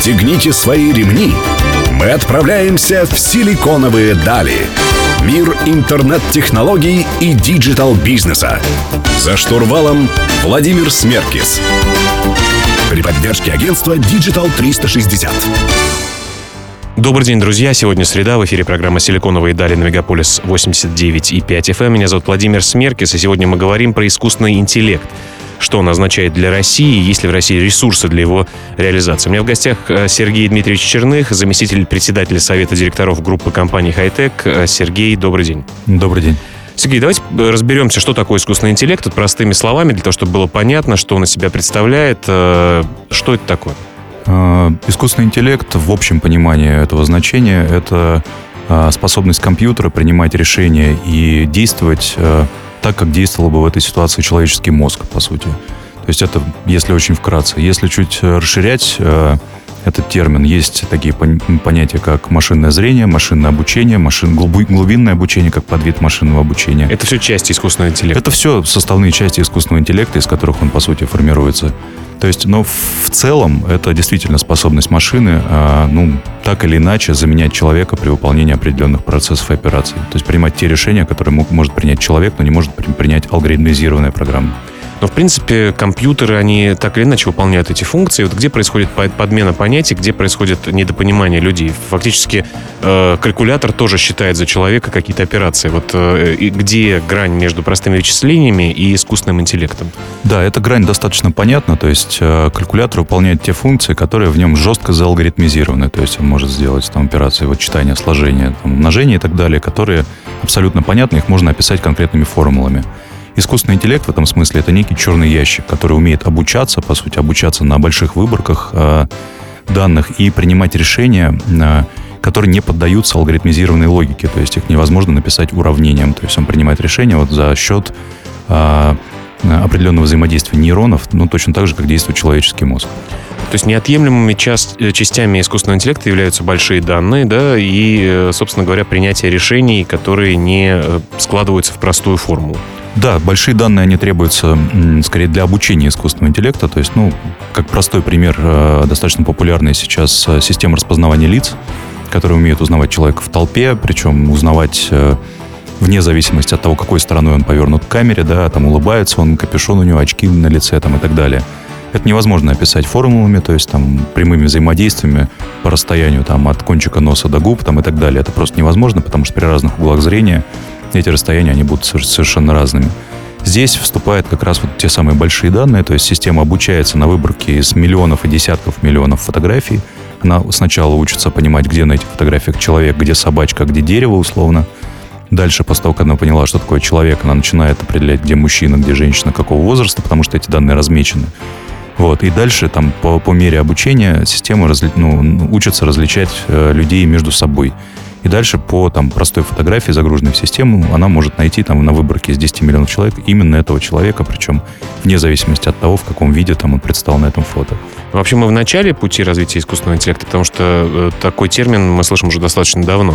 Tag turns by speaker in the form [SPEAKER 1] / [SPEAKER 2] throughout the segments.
[SPEAKER 1] Расстегните свои ремни. Мы отправляемся в силиконовые дали. Мир интернет-технологий и digital-бизнеса. За штурвалом Владимир Смеркис. При поддержке агентства Digital 360.
[SPEAKER 2] Добрый день, друзья. Сегодня среда. В эфире программа «Силиконовые дали» на Мегаполис 89,5 FM. Меня зовут Владимир Смеркис, и сегодня мы говорим про искусственный интеллект – что он означает для России, есть ли в России ресурсы для его реализации. У меня в гостях э, Сергей Дмитриевич Черных, заместитель председателя Совета директоров группы компании «Хайтек». Э, Сергей, добрый день.
[SPEAKER 3] Добрый день.
[SPEAKER 2] Сергей, давайте разберемся, что такое искусственный интеллект, вот простыми словами, для того, чтобы было понятно, что он из себя представляет. Э, что это такое?
[SPEAKER 3] Искусственный интеллект в общем понимании этого значения – это способность компьютера принимать решения и действовать так, как действовал бы в этой ситуации человеческий мозг, по сути. То есть это, если очень вкратце. Если чуть э, расширять э, этот термин, есть такие понятия, как машинное зрение, машинное обучение, машин, глубинное обучение, как подвид машинного обучения.
[SPEAKER 2] Это все части искусственного интеллекта?
[SPEAKER 3] Это все составные части искусственного интеллекта, из которых он, по сути, формируется. То есть, но в целом это действительно способность машины, а, ну, так или иначе заменять человека при выполнении определенных процессов и операций. То есть принимать те решения, которые может принять человек, но не может принять алгоритмизированная программа.
[SPEAKER 2] Но, в принципе, компьютеры, они так или иначе выполняют эти функции. Вот где происходит подмена понятий, где происходит недопонимание людей. Фактически э, калькулятор тоже считает за человека какие-то операции. Вот э, где грань между простыми вычислениями и искусственным интеллектом?
[SPEAKER 3] Да, эта грань достаточно понятна. То есть э, калькулятор выполняет те функции, которые в нем жестко зaalгоритмизированы. То есть он может сделать там операции вот читания, сложения, там, умножения и так далее, которые абсолютно понятны, их можно описать конкретными формулами. Искусственный интеллект в этом смысле это некий черный ящик, который умеет обучаться, по сути, обучаться на больших выборках э, данных и принимать решения, э, которые не поддаются алгоритмизированной логике. То есть их невозможно написать уравнением. То есть он принимает решения вот за счет э, определенного взаимодействия нейронов, ну, точно так же, как действует человеческий мозг.
[SPEAKER 2] То есть неотъемлемыми част, частями искусственного интеллекта являются большие данные, да, и, э, собственно говоря, принятие решений, которые не э, складываются в простую формулу.
[SPEAKER 3] Да, большие данные, они требуются скорее для обучения искусственного интеллекта. То есть, ну, как простой пример, достаточно популярная сейчас система распознавания лиц, которая умеет узнавать человека в толпе, причем узнавать вне зависимости от того, какой стороной он повернут к камере, да, там улыбается он, капюшон у него, очки на лице там и так далее. Это невозможно описать формулами, то есть там прямыми взаимодействиями по расстоянию там от кончика носа до губ там и так далее. Это просто невозможно, потому что при разных углах зрения эти расстояния, они будут совершенно разными. Здесь вступают как раз вот те самые большие данные, то есть система обучается на выборке из миллионов и десятков миллионов фотографий. Она сначала учится понимать, где на этих фотографиях человек, где собачка, где дерево условно. Дальше, после того, как она поняла, что такое человек, она начинает определять, где мужчина, где женщина, какого возраста, потому что эти данные размечены. Вот. И дальше там по, по мере обучения система разли, ну, учится различать э, людей между собой. И дальше по там, простой фотографии, загруженной в систему, она может найти там, на выборке из 10 миллионов человек именно этого человека, причем вне зависимости от того, в каком виде там, он представлен на этом фото.
[SPEAKER 2] Вообще мы в начале пути развития искусственного интеллекта, потому что э, такой термин мы слышим уже достаточно давно.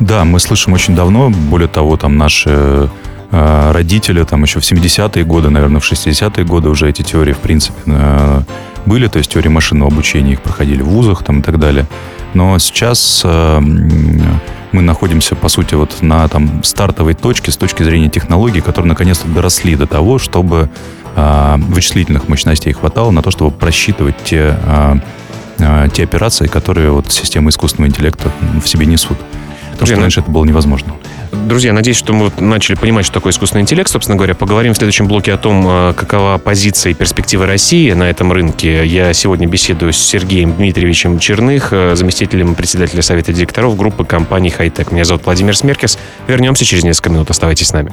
[SPEAKER 3] Да, мы слышим очень давно. Более того, там наши Э, родители там еще в 70-е годы, наверное, в 60-е годы уже эти теории, в принципе, э, были, то есть теории машинного обучения, их проходили в вузах там и так далее. Но сейчас э, мы находимся, по сути, вот на там стартовой точке с точки зрения технологий, которые наконец-то доросли до того, чтобы вычислительных мощностей хватало на то, чтобы просчитывать те, те операции, которые вот системы искусственного интеллекта в себе несут. Потому что раньше это было невозможно.
[SPEAKER 2] Друзья, надеюсь, что мы начали понимать, что такое искусственный интеллект. Собственно говоря, поговорим в следующем блоке о том, э, какова позиция и перспектива России на этом рынке. Я сегодня беседую с Сергеем Дмитриевичем Черных, э, заместителем председателя Совета директоров группы компании «Хайтек». Меня зовут Владимир Смеркес. Вернемся через несколько минут. Оставайтесь с нами.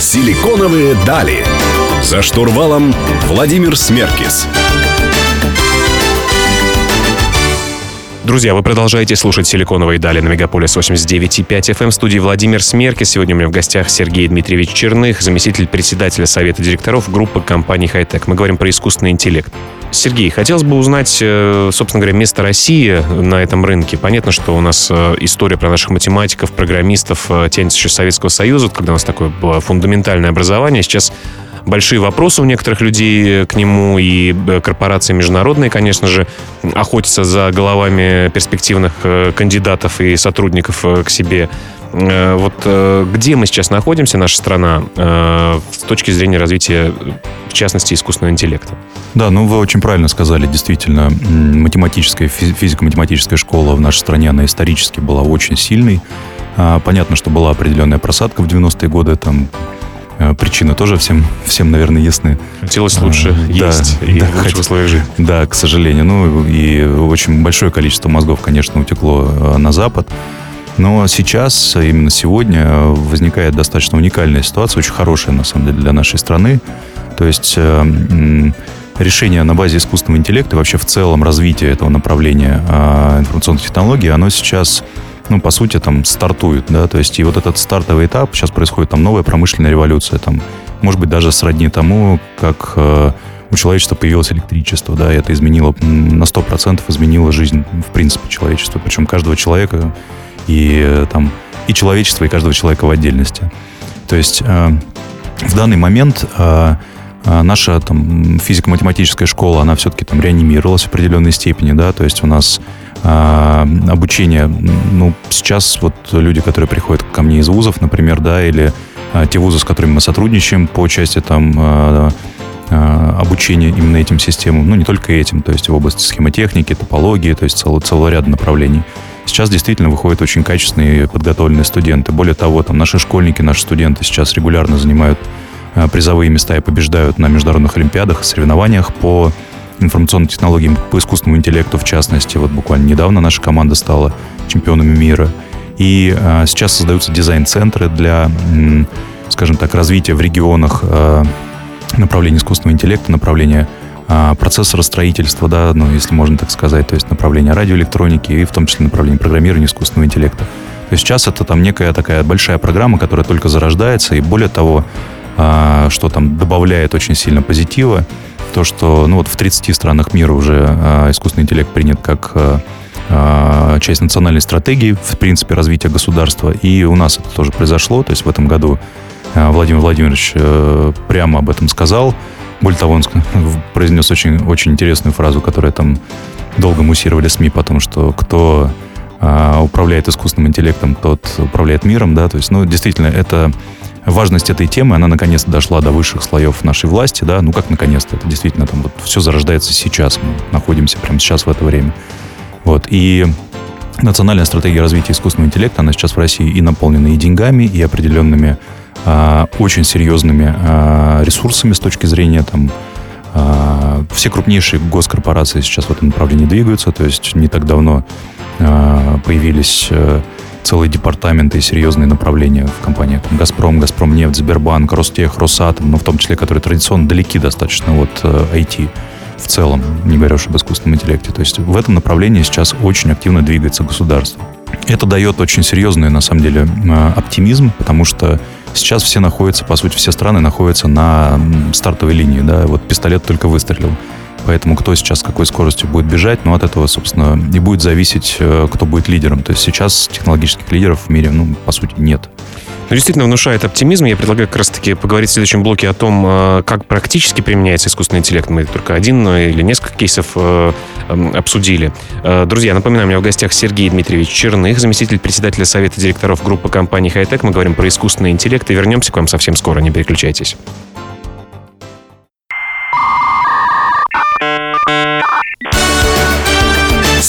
[SPEAKER 1] Силиконовые дали. За штурвалом Владимир Смеркис.
[SPEAKER 2] Друзья, вы продолжаете слушать «Силиконовые дали» на Мегаполис 89,5 FM. В студии Владимир Смерки. Сегодня у меня в гостях Сергей Дмитриевич Черных, заместитель председателя Совета директоров группы компании «Хайтек». Мы говорим про искусственный интеллект. Сергей, хотелось бы узнать, э, собственно говоря, место России на этом рынке. Понятно, что у нас э, история про наших математиков, программистов э, тянется еще с Советского Союза, когда у нас такое было фундаментальное образование. Сейчас большие вопросы у некоторых людей к нему, и э, корпорации международные, конечно же, охотятся за головами перспективных э, кандидатов и сотрудников к себе. Вот где мы сейчас находимся, наша страна, с точки зрения развития, в частности, искусственного интеллекта?
[SPEAKER 3] Да, ну вы очень правильно сказали, действительно, математическая, физико-математическая школа в нашей стране, она исторически была очень сильной. А, понятно, что была определенная просадка в 90-е годы, там э, причины тоже всем, всем, наверное, ясны.
[SPEAKER 2] Хотелось лучше а, есть да, и да, в лучших условиях жить.
[SPEAKER 3] Да, к сожалению. Ну, и очень большое количество мозгов, конечно, утекло э, на Запад. Но сейчас, именно сегодня, возникает достаточно уникальная ситуация, очень хорошая, на самом деле, для нашей страны. То есть э, решение на базе искусственного интеллекта вообще в целом развитие этого направления информационных технологий, оно сейчас ну, по сути, там, стартует, да, то есть и вот этот стартовый этап, сейчас происходит там новая промышленная революция, там, может быть, даже сродни тому, как э, у человечества появилось электричество, да, и это изменило, на 100% изменило жизнь, в принципе, человечества, причем каждого человека и э, там, и человечество, и каждого человека в отдельности. То есть э, в данный момент э, э наша там физико-математическая школа, она все-таки там реанимировалась в определенной степени, да, то есть у нас а, обучение. Ну, сейчас вот люди, которые приходят ко мне из вузов, например, да, или а, те вузы, с которыми мы сотрудничаем по части там а, обучения именно этим системам, ну, не только этим, то есть в области схемотехники, топологии, то есть целого, целого ряда направлений. Сейчас действительно выходят очень качественные подготовленные студенты. Более того, там наши школьники, наши студенты сейчас регулярно занимают призовые места и побеждают на международных олимпиадах, соревнованиях по информационным технологиям, по искусственному интеллекту в частности. Вот буквально недавно наша команда стала чемпионами мира. И а, сейчас создаются дизайн-центры для, скажем так, развития в регионах а, направления искусственного интеллекта, направления а, процессоростроительства, да, ну, если можно так сказать, то есть направление радиоэлектроники и в том числе направление программирования искусственного интеллекта. То есть сейчас это там некая такая большая программа, которая только зарождается, и более того, что там добавляет очень сильно позитива, то, что ну, вот в 30 странах мира уже а, искусственный интеллект принят как а, часть национальной стратегии, в принципе, развития государства. И у нас это тоже произошло. То есть в этом году Владимир Владимирович а, прямо об этом сказал. Более того, он произнес очень, очень интересную фразу, которая там долго муссировали СМИ, потому что кто а, управляет искусственным интеллектом, тот управляет миром, да, то есть, ну, действительно, это важность этой темы, она наконец-то дошла до высших слоев нашей власти, да, ну как наконец-то, это действительно там вот все зарождается сейчас, мы находимся прямо сейчас в это время. Вот, и национальная стратегия развития искусственного интеллекта, она сейчас в России и наполнена и деньгами, и определенными а, очень серьезными а, ресурсами с точки зрения там а, все крупнейшие госкорпорации сейчас в этом направлении двигаются, то есть не так давно появились а, целые департаменты и серьезные направления в компаниях. «Газпром», «Газпромнефть», «Сбербанк», «Ростех», «Росатом», но в том числе, которые традиционно далеки достаточно от э, IT в целом, не говоря уж об искусственном интеллекте. То есть в этом направлении сейчас очень активно двигается государство. Это дает очень серьезный, на самом деле, э, оптимизм, потому что сейчас все находятся, по сути, все страны находятся на стартовой линии. Да? Вот пистолет только выстрелил. Поэтому кто сейчас с какой скоростью будет бежать, ну, от этого, собственно, и будет зависеть, э, кто будет лидером. То есть сейчас технологических лидеров в мире, ну, по сути, нет.
[SPEAKER 2] Ну, действительно внушает оптимизм. Я предлагаю как раз-таки поговорить в следующем блоке о том, э, как практически применяется искусственный интеллект. Мы только один э, или несколько кейсов обсудили. Друзья, напоминаю, у меня в гостях Сергей Дмитриевич Черных, заместитель председателя Совета директоров группы компании Hightech. Мы говорим про искусственный интеллект и вернемся к вам совсем скоро. Не переключайтесь.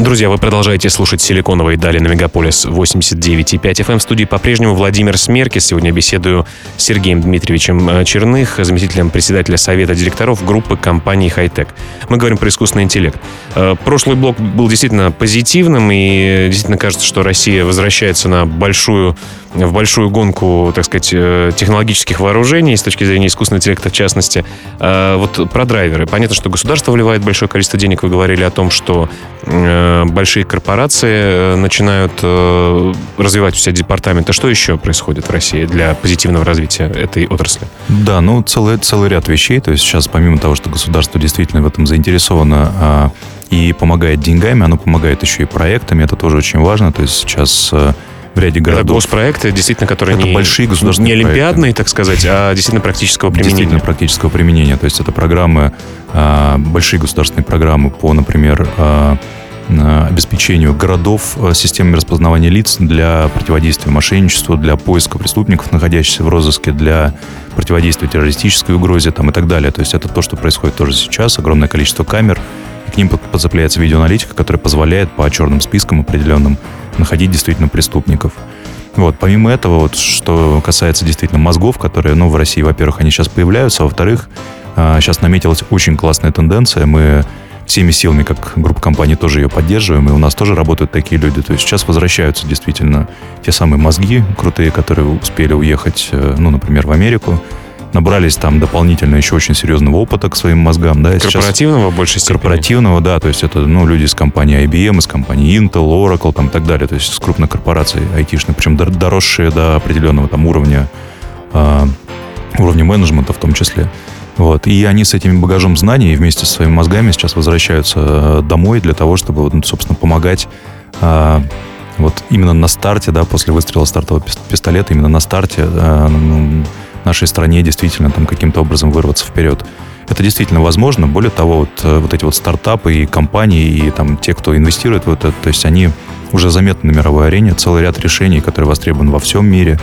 [SPEAKER 2] Друзья, вы продолжаете слушать «Силиконовые дали» на Мегаполис 89,5 FM. В студии по-прежнему Владимир Смеркис. Сегодня беседую с Сергеем Дмитриевичем э, Черных, заместителем председателя Совета директоров группы компании «Хайтек». Мы говорим про искусственный интеллект. Э, прошлый блок был действительно позитивным, и действительно кажется, что Россия возвращается на большую в большую гонку, так сказать, э, технологических вооружений с точки зрения искусственного интеллекта в частности. Вот про драйверы. Понятно, что государство вливает большое количество денег. Вы говорили о том, что большие корпорации э, начинают развивать все департаменты. Что еще происходит в России для позитивного развития этой отрасли?
[SPEAKER 3] Да, ну целый, целый ряд вещей. То есть сейчас помимо того, что государство действительно в этом заинтересовано, а, и помогает деньгами, оно помогает еще и проектами, это тоже очень важно. То есть сейчас э, в ряде городов.
[SPEAKER 2] Это госпроекты, действительно, которые
[SPEAKER 3] это
[SPEAKER 2] не,
[SPEAKER 3] большие государственные
[SPEAKER 2] не олимпиадные,
[SPEAKER 3] проекты.
[SPEAKER 2] так сказать, а действительно практического применения.
[SPEAKER 3] Действительно практического применения. То есть это программы, а, большие государственные программы по, например, а, а, обеспечению городов а, системами распознавания лиц для противодействия мошенничеству, для поиска преступников, находящихся в розыске, для противодействия террористической угрозе там, и так далее. То есть это то, что происходит тоже сейчас. Огромное количество камер, и к ним подцепляется видеоаналитика, которая позволяет по черным спискам определенным находить действительно преступников. Вот, помимо этого, вот, что касается действительно мозгов, которые, ну, в России, во-первых, они сейчас появляются, а во-вторых, сейчас наметилась очень классная тенденция. Мы всеми силами, как группа компаний, тоже ее поддерживаем, и у нас тоже работают такие люди. То есть сейчас возвращаются действительно те самые мозги крутые, которые успели уехать, э, ну, например, в Америку, набрались там дополнительно еще очень серьезного опыта к своим мозгам. Да,
[SPEAKER 2] корпоративного в большей степени?
[SPEAKER 3] Корпоративного, да, то есть это ну, люди из компании IBM, из компании Intel, Oracle там, и так далее, то есть с крупных корпораций айтишных, причем доросшие до определенного там уровня, э, уровня менеджмента в том числе. Вот. И они с этим багажом знаний вместе со своими мозгами сейчас возвращаются домой для того, чтобы, ну, собственно, помогать э, вот именно на старте, да, после выстрела стартового пистолета, именно на старте э, нашей стране действительно там каким-то образом вырваться вперед. Это действительно возможно. Более того, вот, вот эти вот стартапы и компании, и там те, кто инвестирует в это, то есть они уже заметны на мировой арене, целый ряд решений, которые востребованы во всем мире.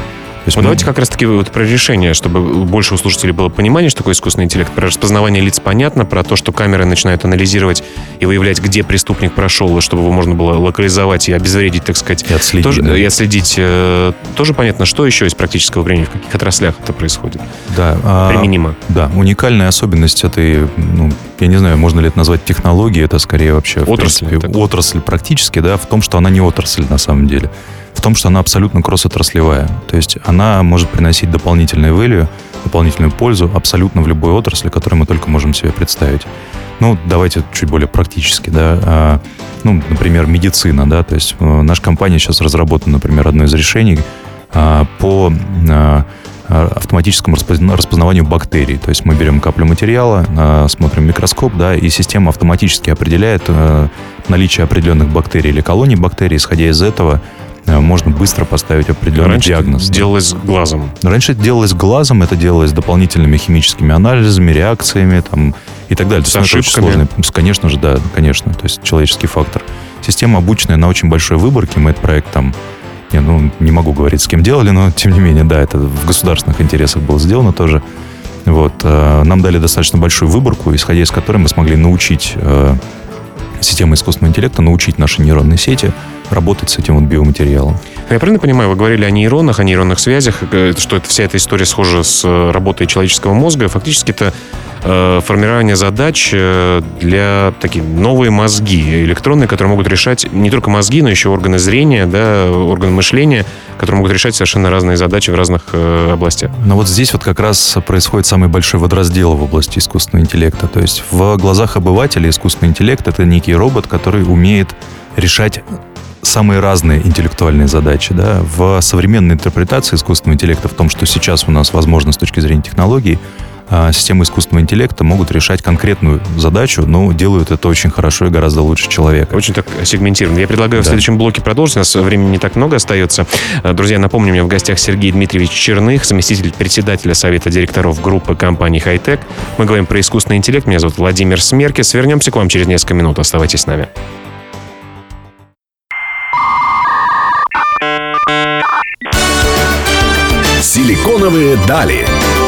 [SPEAKER 2] Есть вот мы... давайте как раз-таки вот про решение, чтобы больше у слушателей было понимание, что такое искусственный интеллект. Про распознавание лиц понятно, про то, что камеры начинают анализировать и выявлять, где преступник прошел, чтобы его можно было локализовать и обезвредить, так сказать.
[SPEAKER 3] И отследить.
[SPEAKER 2] Тоже, да. И отследить. Э, тоже понятно, что еще из практического времени, в каких отраслях это происходит?
[SPEAKER 3] Да.
[SPEAKER 2] Применимо.
[SPEAKER 3] А, да. Уникальная особенность этой, ну, я не знаю, можно ли это назвать технологией, это скорее вообще...
[SPEAKER 2] Отрасль.
[SPEAKER 3] принципе, отрасль практически, да, в том, что она не отрасль на самом деле в том, что она абсолютно кросс-отраслевая. То есть она может приносить дополнительное value, дополнительную пользу абсолютно в любой отрасли, которую мы только можем себе представить. Ну, давайте чуть более практически, да. А, ну, например, медицина, да, то есть э, наша компания сейчас разработана, например, одно из решений а, по а, автоматическому распознаванию бактерий. То есть мы берем каплю материала, смотрим микроскоп, да, и система автоматически определяет э, наличие определенных бактерий или колоний бактерий. Исходя из этого, можно быстро поставить определенный
[SPEAKER 2] Раньше
[SPEAKER 3] диагноз.
[SPEAKER 2] Это делалось глазом.
[SPEAKER 3] Раньше это делалось глазом, это делалось дополнительными химическими анализами, реакциями там, и так далее.
[SPEAKER 2] С То есть ну, ошибками.
[SPEAKER 3] Сложно. Конечно же, да, конечно. То есть человеческий фактор. Система обученная на очень большой выборке. Мы этот проект там не, ну, не могу говорить, с кем делали, но тем не менее, да, это в государственных интересах было сделано тоже. Вот, э, нам дали достаточно большую выборку, исходя из которой мы смогли научить э, системы искусственного интеллекта, научить наши нейронные сети работать с этим вот биоматериалом.
[SPEAKER 2] Я правильно понимаю, вы говорили о нейронах, о нейронных связях, э, что это, вся эта история схожа с э, работой человеческого мозга. Фактически это формирование задач э, для такие новые мозги электронные, которые могут решать не только мозги, но еще органы зрения, да, органы мышления, которые могут решать совершенно разные задачи в разных э, областях.
[SPEAKER 3] Но вот здесь вот как раз происходит самый большой водораздел в области искусственного интеллекта. То есть в глазах обывателя искусственный интеллект — это некий робот, который умеет решать самые разные интеллектуальные задачи. Да? В современной интерпретации искусственного интеллекта, в том, что сейчас у нас возможно с точки зрения технологий, системы искусственного интеллекта могут решать конкретную задачу, но делают это очень хорошо и гораздо лучше человека.
[SPEAKER 2] Очень так сегментированно. Я предлагаю да. в следующем блоке продолжить. У нас времени не так много остается. А, друзья, напомню, у меня в гостях Сергей Дмитриевич Черных, заместитель председателя Совета директоров группы компании «Хайтек». Мы говорим про искусственный интеллект. Меня зовут Владимир Смеркис. Вернемся к вам через несколько минут. Оставайтесь с нами.
[SPEAKER 1] Силиконовые дали.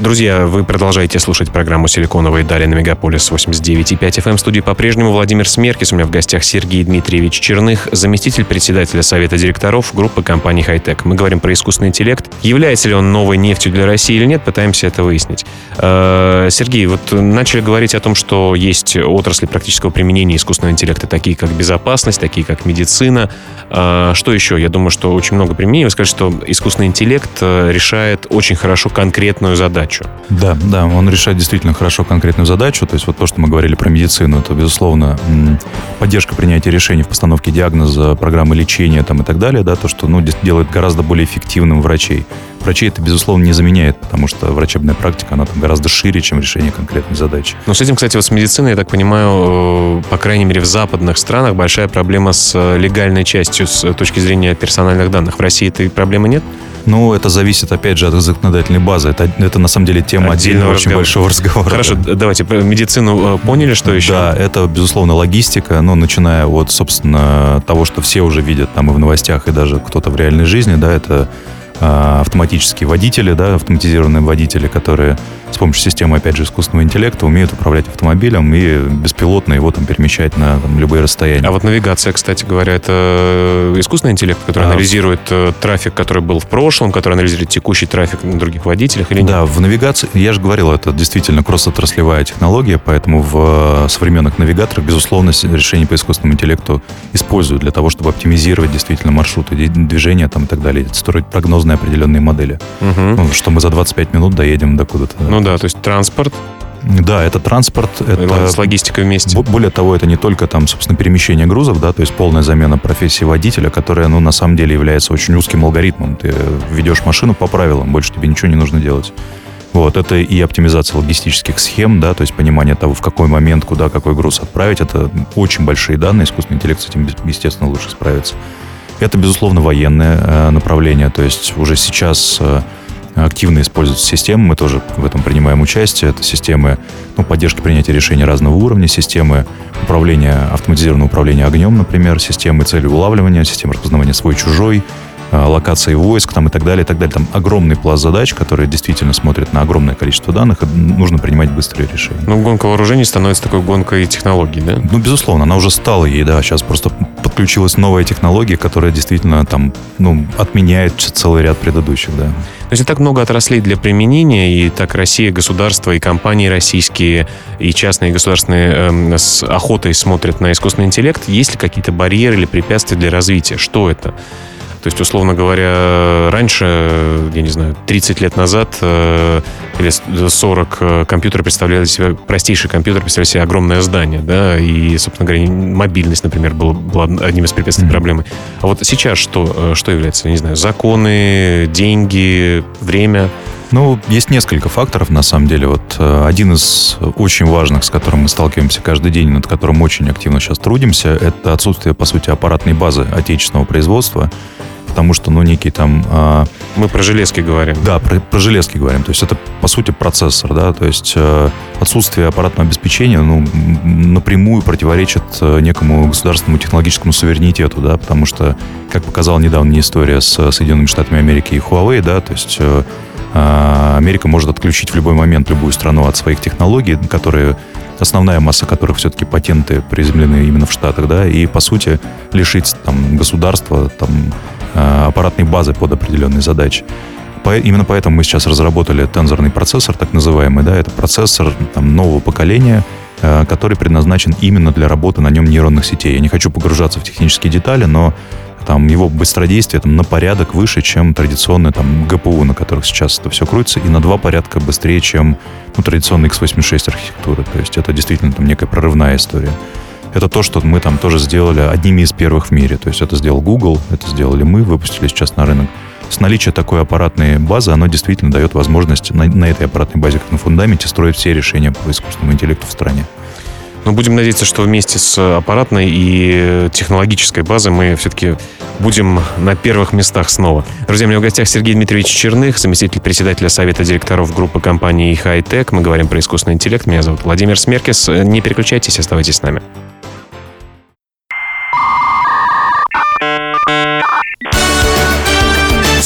[SPEAKER 2] Друзья, вы продолжаете слушать программу «Силиконовые дали» на Мегаполис 89,5 FM. В студии по-прежнему Владимир Смеркис. У меня в гостях Сергей Дмитриевич Черных, заместитель председателя Совета директоров группы компании «Хайтек». Мы говорим про искусственный интеллект. Является ли он новой нефтью для России или нет, пытаемся это выяснить. Э, Сергей, вот начали говорить о том, что есть отрасли практического применения искусственного интеллекта, такие как безопасность, такие как медицина. Э, что еще? Я думаю, что очень много применений. Вы скажете, что искусственный интеллект э, решает очень хорошо конкретную задачу задачу.
[SPEAKER 3] Да, да, он решает действительно хорошо конкретную задачу. То есть вот то, что мы говорили про медицину, это, безусловно, поддержка принятия решений в постановке диагноза, программы лечения там, и так далее, да, то, что ну, делает гораздо более эффективным врачей. Врачей это, безусловно, не заменяет, потому что врачебная практика, она там гораздо шире, чем решение конкретной задачи.
[SPEAKER 2] Но с этим, кстати, вот с медициной, я так понимаю, э, по крайней мере, в западных странах большая проблема с э, легальной частью с точки зрения персональных данных. В России этой проблемы нет?
[SPEAKER 3] Ну, это зависит, опять же, от законодательной базы. Это, это на самом деле тема отдельного, очень большого разговора.
[SPEAKER 2] Хорошо, да. давайте про медицину поняли, что еще?
[SPEAKER 3] Да, это, безусловно, логистика, ну, начиная от, собственно, того, что все уже видят там и в новостях, и даже кто-то в реальной жизни, да, это автоматические водители, да, автоматизированные водители, которые с помощью системы, опять же, искусственного интеллекта умеют управлять автомобилем и беспилотно его там перемещать на там, любые расстояния.
[SPEAKER 2] А вот навигация, кстати говоря, это искусственный интеллект, который а, анализирует э, трафик, который был в прошлом, который анализирует текущий трафик на других водителях или нет?
[SPEAKER 3] Да, в навигации, я же говорил, это действительно кросс-отраслевая технология, поэтому в э, современных навигаторах, безусловно, решения по искусственному интеллекту используют для того, чтобы оптимизировать действительно маршруты движения там, и так далее, строить прогнозные разные определенные модели. Угу. Ну, что мы за 25 минут доедем до куда-то.
[SPEAKER 2] Ну да, то есть транспорт,
[SPEAKER 3] да, это транспорт. Это,
[SPEAKER 2] с логистикой вместе.
[SPEAKER 3] Более того, это не только там, собственно, перемещение грузов, да, то есть полная замена профессии водителя, которая, ну, на самом деле является очень узким алгоритмом. Ты ведешь машину по правилам, больше тебе ничего не нужно делать. Вот, это и оптимизация логистических схем, да, то есть понимание того, в какой момент, куда какой груз отправить. Это очень большие данные, искусственный интеллект с этим, естественно, лучше справится. Это, безусловно, военное э, направление. То есть уже сейчас э, активно используются системы, мы тоже в этом принимаем участие. Это системы ну, поддержки принятия решений разного уровня, системы управления, автоматизированного управления огнем, например, системы целеулавливания, системы распознавания свой-чужой, локации войск там, и так далее, и так далее. Там огромный пласт задач, которые действительно смотрят на огромное количество данных, и нужно принимать быстрые решения.
[SPEAKER 2] Ну, гонка вооружений становится такой гонкой технологий, да?
[SPEAKER 3] Ну, безусловно, она уже стала ей, да. Сейчас просто подключилась новая технология, которая действительно там, ну, отменяет целый ряд предыдущих, да.
[SPEAKER 2] То есть и так много отраслей для применения, и так Россия, государство, и компании российские, и частные и государственные э, с охотой смотрят на искусственный интеллект. Есть ли какие-то барьеры или препятствия для развития? Что это? То есть, условно говоря, раньше, я не знаю, 30 лет назад э, или 40 э, компьютеры представляли себе, простейший компьютер представляли себе огромное здание, да, и, собственно говоря, мобильность, например, была, была одним из препятствий mm-hmm. проблемы. А вот сейчас что, э, что является, я не знаю, законы, деньги, время?
[SPEAKER 3] Ну, есть несколько факторов, на самом деле. Вот один из очень важных, с которым мы сталкиваемся каждый день, над которым очень активно сейчас трудимся, это отсутствие, по сути, аппаратной базы отечественного производства потому что, ну, некий там...
[SPEAKER 2] Э, Мы про железки говорим.
[SPEAKER 3] Да, про, про железки говорим. То есть это, по сути, процессор, да, то есть э, отсутствие аппаратного обеспечения, ну, напрямую противоречит э, некому государственному технологическому суверенитету, да, потому что, как показала недавно история с Соединенными Штатами Америки и Huawei, да, то есть э, э, Америка может отключить в любой момент любую страну от своих технологий, которые основная масса которых все-таки патенты приземлены именно в Штатах, да, и, по сути, лишить там государства там Э, аппаратной базы под определенные задачи. По, именно поэтому мы сейчас разработали тензорный процессор, так называемый, да, это процессор там, нового поколения, э, который предназначен именно для работы на нем нейронных сетей. Я не хочу погружаться в технические детали, но там его быстродействие там, на порядок выше, чем традиционные там ГПУ, на которых сейчас это все крутится, и на два порядка быстрее, чем ну, традиционная x86 архитектура. То есть это действительно там некая прорывная история это то, что мы там тоже сделали одними из первых в мире. То есть это сделал Google, это сделали мы, выпустили сейчас на рынок. С наличием такой аппаратной базы, оно действительно дает возможность на, на этой аппаратной базе, как на фундаменте, строить все решения по искусственному интеллекту в стране.
[SPEAKER 2] Но будем надеяться, что вместе с аппаратной и технологической базой мы все-таки будем на первых местах снова. Друзья, у меня в гостях Сергей Дмитриевич Черных, заместитель председателя Совета директоров группы компании Hightech. Мы говорим про искусственный интеллект. Меня зовут Владимир Смеркис. Не переключайтесь, оставайтесь с нами.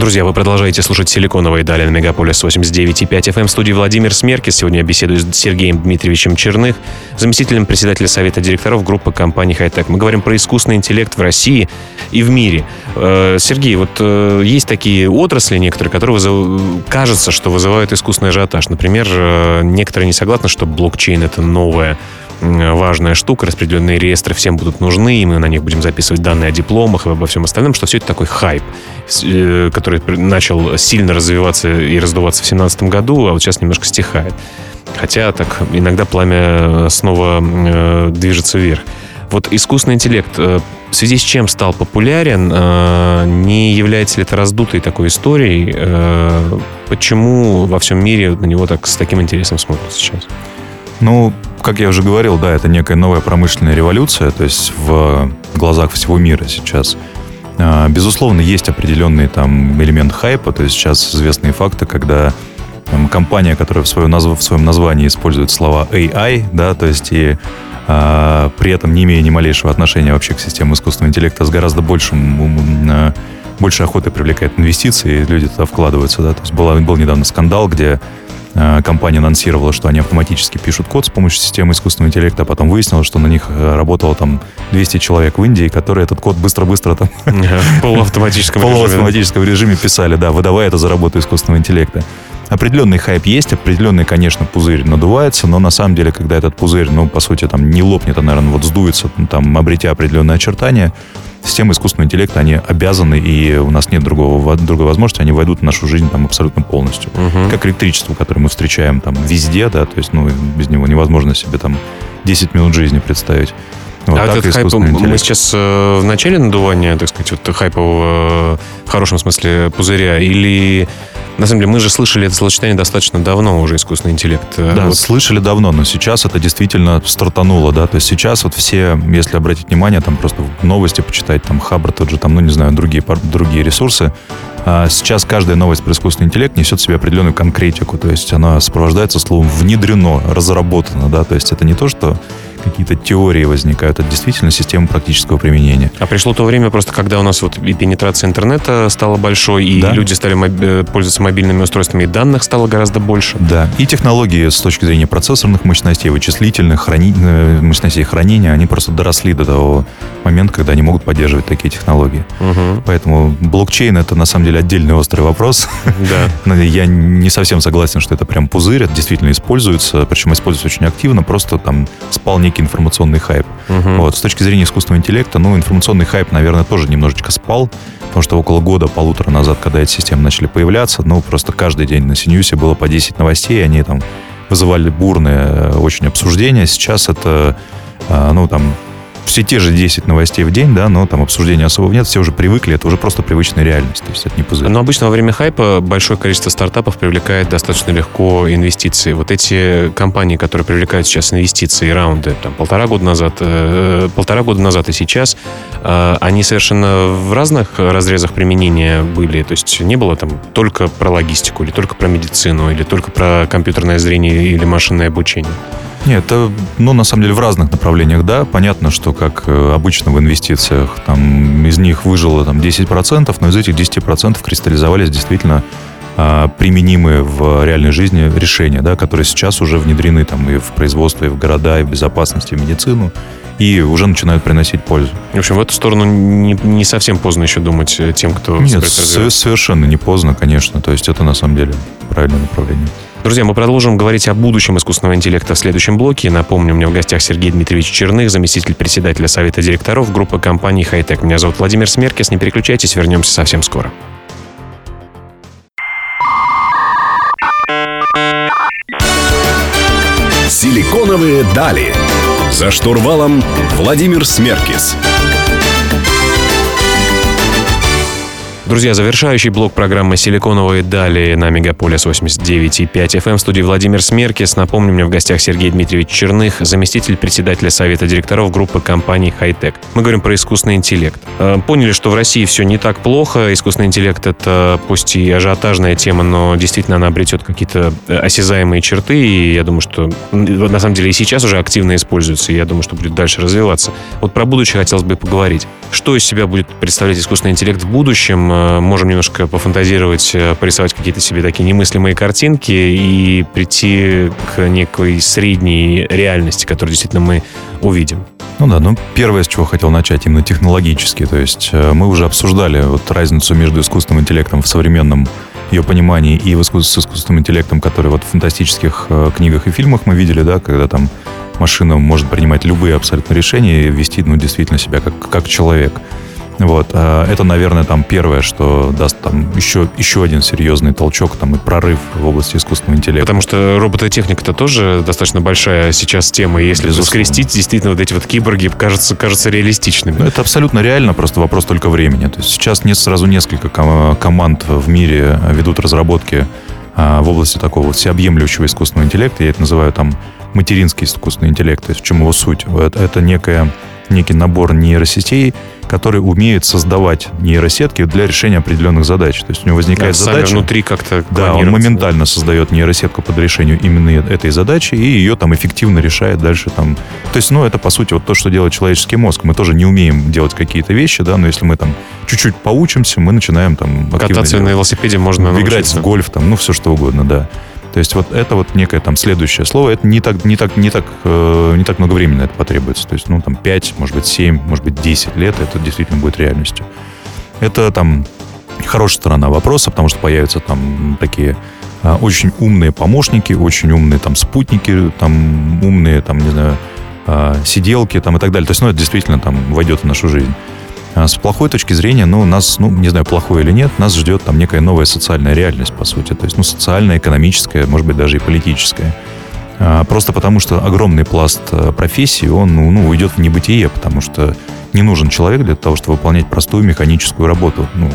[SPEAKER 2] Друзья, вы продолжаете слушать «Силиконовые дали» на Мегаполис 89,5 FM. В студии Владимир Смеркис. Сегодня я беседую с Сергеем Дмитриевичем Черных, заместителем председателя Совета директоров группы компании «Хайтек». Мы говорим про искусственный интеллект в России и в мире. Э, Сергей, вот э, есть такие отрасли некоторые, которые вызыв... кажется, что вызывают искусственный ажиотаж. Например, э, некоторые не согласны, что блокчейн — это новая важная штука, распределенные реестры всем будут нужны, и мы на них будем записывать данные о дипломах и обо всем остальном, что все это такой хайп, э, который начал сильно развиваться и раздуваться в 2017 году, а вот сейчас немножко стихает. Хотя так иногда пламя снова э, движется вверх. Вот искусственный интеллект э, в связи с чем стал популярен, э, не является ли это раздутой такой историей? Э, почему во всем мире на него так с таким интересом смотрят сейчас?
[SPEAKER 3] Ну, как я уже говорил, да, это некая новая промышленная революция, то есть в глазах всего мира сейчас. Безусловно, есть определенный там элемент хайпа, то есть сейчас известные факты, когда там, компания, которая в, свою назв... в своем названии использует слова AI, да, то есть и а, при этом не имея ни малейшего отношения вообще к системе искусственного интеллекта, с гораздо большим а, большей охотой привлекает инвестиции, люди туда вкладываются, да, то есть был, был недавно скандал, где а, компания анонсировала, что они автоматически пишут код с помощью системы искусственного интеллекта, а потом выяснилось, что на них э, работало там 200 человек в Индии, которые этот код быстро-быстро там...
[SPEAKER 2] В полуавтоматическом
[SPEAKER 3] полуавтоматическом режиме писали, да, выдавая это за работу искусственного интеллекта определенный хайп есть, определенный, конечно, пузырь надувается, но на самом деле, когда этот пузырь, ну, по сути, там не лопнет, а, наверное, вот сдуется, там, обретя определенные очертания, системы искусственного интеллекта, они обязаны, и у нас нет другого, другой возможности, они войдут в нашу жизнь там абсолютно полностью. Угу. Как электричество, которое мы встречаем там везде, да, то есть, ну, без него невозможно себе там 10 минут жизни представить.
[SPEAKER 2] Вот а этот хайп, мы сейчас э, в начале надувания, так сказать, вот хайпового, э, в хорошем смысле, пузыря, или на самом деле, мы же слышали это словосочетание достаточно давно уже, искусственный интеллект.
[SPEAKER 3] Да, вот. слышали давно, но сейчас это действительно стартануло, да, то есть сейчас вот все, если обратить внимание, там просто новости почитать, там Хабр тот же, там, ну, не знаю, другие, другие ресурсы, а сейчас каждая новость про искусственный интеллект несет в себе определенную конкретику, то есть она сопровождается словом «внедрено», «разработано», да, то есть это не то, что какие-то теории возникают. Это действительно система практического применения.
[SPEAKER 2] А пришло то время просто, когда у нас вот и пенетрация интернета стала большой, и да. люди стали моб... Э, пользоваться мобильными устройствами, и данных стало гораздо больше.
[SPEAKER 3] Да, и технологии с точки зрения процессорных мощностей, вычислительных храни... Э, мощностей хранения, они просто доросли до того момента, когда они могут поддерживать такие технологии. Угу. Поэтому блокчейн это на самом деле отдельный острый вопрос. Да. Я не совсем согласен, что это прям пузырь, это действительно используется, причем используется очень активно, просто там спал некий информационный хайп. Угу. Вот. С точки зрения искусственного интеллекта, ну, информационный хайп, наверное, тоже немножечко спал, потому что около года, полутора назад, когда эти системы начали появляться, ну, просто каждый день на Синьюсе было по 10 новостей, они там вызывали бурные э, очень обсуждения. Сейчас это, э, ну, там, все те же 10 новостей в день, да, но там обсуждения особого нет, все уже привыкли, это уже просто привычная реальность, то есть это не пузырь.
[SPEAKER 2] Но обычно во время хайпа большое количество стартапов привлекает достаточно легко инвестиции. Вот эти компании, которые привлекают сейчас инвестиции, раунды, там, полтора года назад, э, полтора года назад и сейчас, э, они совершенно в разных разрезах применения были, то есть не было там только про логистику, или только про медицину, или только про компьютерное зрение или машинное обучение.
[SPEAKER 3] Нет, это, ну, на самом деле, в разных направлениях, да. Понятно, что, как э, обычно в инвестициях, там, из них выжило там 10%, но из этих 10% кристаллизовались действительно а, применимые в реальной жизни решения, да, которые сейчас уже внедрены там и в производство, и в города, и в безопасность, и в медицину, и уже начинают приносить пользу.
[SPEAKER 2] В общем, в эту сторону не, не совсем поздно еще думать э, тем, кто...
[SPEAKER 3] Нет, совершенно не поздно, конечно. То есть это на самом деле правильное направление.
[SPEAKER 2] Друзья, мы продолжим говорить о будущем искусственного интеллекта в следующем блоке. Напомню, у меня в гостях Сергей Дмитриевич Черных, заместитель председателя Совета директоров группы компании «Хайтек». Меня зовут Владимир Смеркис. Не переключайтесь, вернемся совсем скоро.
[SPEAKER 1] Силиконовые дали. За штурвалом Владимир Смеркис.
[SPEAKER 2] Друзья, завершающий блок программы «Силиконовые дали» на Мегаполис 89.5 FM в студии Владимир Смеркис. Напомню, меня в гостях Сергей Дмитриевич Черных, заместитель председателя Совета директоров группы компаний «Хайтек». Мы говорим про искусственный интеллект. Э, поняли, что в России все не так плохо. Искусственный интеллект — это пусть и ажиотажная тема, но действительно она обретет какие-то э, осязаемые черты. И я думаю, что на самом деле и сейчас уже активно используется. И я думаю, что будет дальше развиваться. Вот про будущее хотелось бы поговорить. Что из себя будет представлять искусственный интеллект в будущем? Э, можем немножко пофантазировать, э, порисовать какие-то себе такие немыслимые картинки и прийти к некой средней реальности, которую действительно мы увидим.
[SPEAKER 3] Ну да, ну первое, с чего хотел начать, именно технологически. То есть э, мы уже обсуждали вот разницу между искусственным интеллектом в современном ее понимании и с искусственным интеллектом, который вот в фантастических книгах и фильмах мы видели, да, когда там машина может принимать любые абсолютно решения и вести, ну, действительно себя как, как человек. Вот. А это, наверное, там первое, что даст там еще, еще один серьезный толчок там, и прорыв в области искусственного интеллекта.
[SPEAKER 2] Потому что робототехника это тоже достаточно большая сейчас тема. И если Безусловно. скрестить, действительно, вот эти вот киборги кажутся, кажутся реалистичными.
[SPEAKER 3] Ну, это абсолютно реально, просто вопрос только времени. То есть сейчас не сразу несколько команд в мире ведут разработки а, в области такого всеобъемлющего искусственного интеллекта. Я это называю там материнский искусственный интеллект. То есть в чем его суть? Это, это некая, некий набор нейросетей, который умеет создавать нейросетки для решения определенных задач. То есть у него возникает да, задача...
[SPEAKER 2] внутри как-то
[SPEAKER 3] Да, он моментально создает нейросетку под решению именно этой задачи, и ее там эффективно решает дальше там... То есть, ну, это, по сути, вот то, что делает человеческий мозг. Мы тоже не умеем делать какие-то вещи, да, но если мы там чуть-чуть поучимся, мы начинаем там...
[SPEAKER 2] Кататься делать. на велосипеде можно
[SPEAKER 3] Играть научиться. в гольф, там, ну, все что угодно, да. То есть вот это вот некое там следующее слово, это не так, не так, не так, э, не так много времени это потребуется. То есть, ну, там 5, может быть, 7, может быть, 10 лет это действительно будет реальностью. Это там хорошая сторона вопроса, потому что появятся там такие э, очень умные помощники, очень умные там спутники, там умные, там, не знаю, э, сиделки там и так далее. То есть, ну, это действительно там войдет в нашу жизнь. А с плохой точки зрения, ну, нас, ну, не знаю, плохой или нет, нас ждет там некая новая социальная реальность, по сути. То есть, ну, социальная, экономическая, может быть, даже и политическая. А, просто потому, что огромный пласт э, профессий, он, ну, ну, уйдет в небытие, потому что не нужен человек для того, чтобы выполнять простую механическую работу. Ну,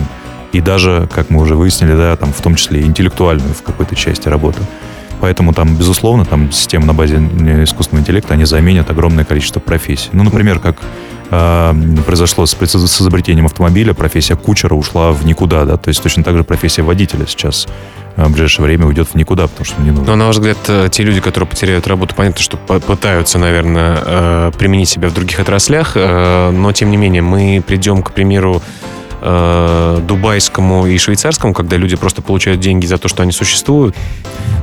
[SPEAKER 3] и даже, как мы уже выяснили, да, там, в том числе интеллектуальную в какой-то части работы. Поэтому там, безусловно, там системы на базе искусственного интеллекта, они заменят огромное количество профессий. Ну, например, как э, произошло с, с изобретением автомобиля, профессия кучера ушла в никуда, да, то есть точно так же профессия водителя сейчас в ближайшее время уйдет в никуда, потому что не нужно.
[SPEAKER 2] Но, на ваш взгляд, э, те люди, которые потеряют работу, понятно, что пытаются, наверное, э, применить себя в других отраслях, э, но, тем не менее, мы придем, к примеру, дубайскому и швейцарскому, когда люди просто получают деньги за то, что они существуют?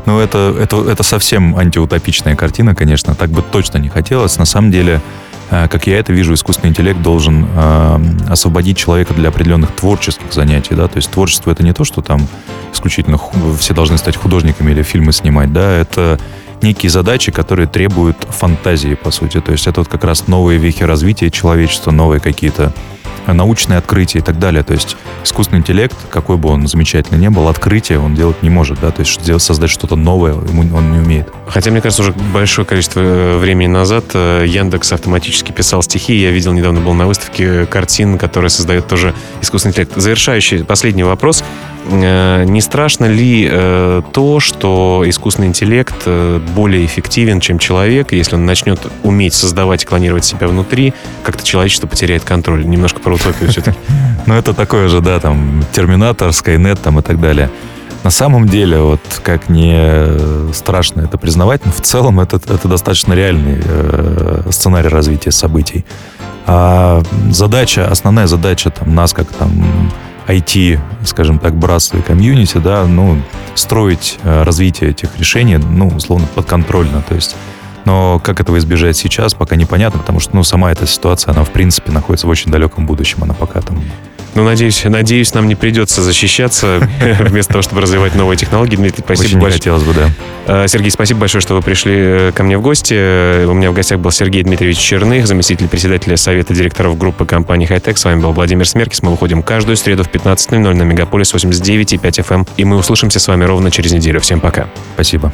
[SPEAKER 3] Ну, это, это, это совсем антиутопичная картина, конечно. Так бы точно не хотелось. На самом деле, Э, как я это вижу, искусственный интеллект должен э, освободить человека для определенных творческих занятий, да, то есть творчество это не то, что там исключительно все должны стать художниками или фильмы снимать, да, это некие задачи, которые требуют фантазии, по сути, то есть это вот как раз новые вехи развития человечества, новые какие-то научные открытия и так далее. То есть искусственный интеллект, какой бы он замечательный не был, открытие он делать не может, да, то есть создать что-то новое ему он не умеет.
[SPEAKER 2] Хотя, мне кажется, уже большое количество э, времени назад э, Яндекс автоматически писал стихи. Я видел, недавно был на выставке картин, которые создает тоже искусственный интеллект. Завершающий, последний вопрос. Э, не страшно ли э, то, что искусственный интеллект э, более эффективен, чем человек, если он начнет уметь создавать и клонировать себя внутри, как-то человечество потеряет контроль? Немножко про утопию все-таки.
[SPEAKER 3] Ну, это такое же, да, там, Терминатор, Скайнет там и так далее. На самом деле, вот как не страшно это признавать, но в целом это, это достаточно реальный э, сценарий развития событий. А задача, основная задача там, нас, как там IT, скажем так, братство и комьюнити, да, ну, строить э, развитие этих решений, ну, условно, подконтрольно, то есть. Но как этого избежать сейчас, пока непонятно, потому что, ну, сама эта ситуация, она, в принципе, находится в очень далеком будущем, она пока там
[SPEAKER 2] ну, надеюсь, надеюсь, нам не придется защищаться вместо того, чтобы развивать новые технологии. Дмитрий, спасибо Очень большое.
[SPEAKER 3] хотелось бы, да.
[SPEAKER 2] А, Сергей, спасибо большое, что вы пришли э, ко мне в гости. У меня в гостях был Сергей Дмитриевич Черных, заместитель председателя Совета директоров группы компании Хайтек. С вами был Владимир Смеркис. Мы выходим каждую среду в 15.00 на Мегаполис 89.5 FM. И мы услышимся с вами ровно через неделю. Всем пока.
[SPEAKER 3] Спасибо.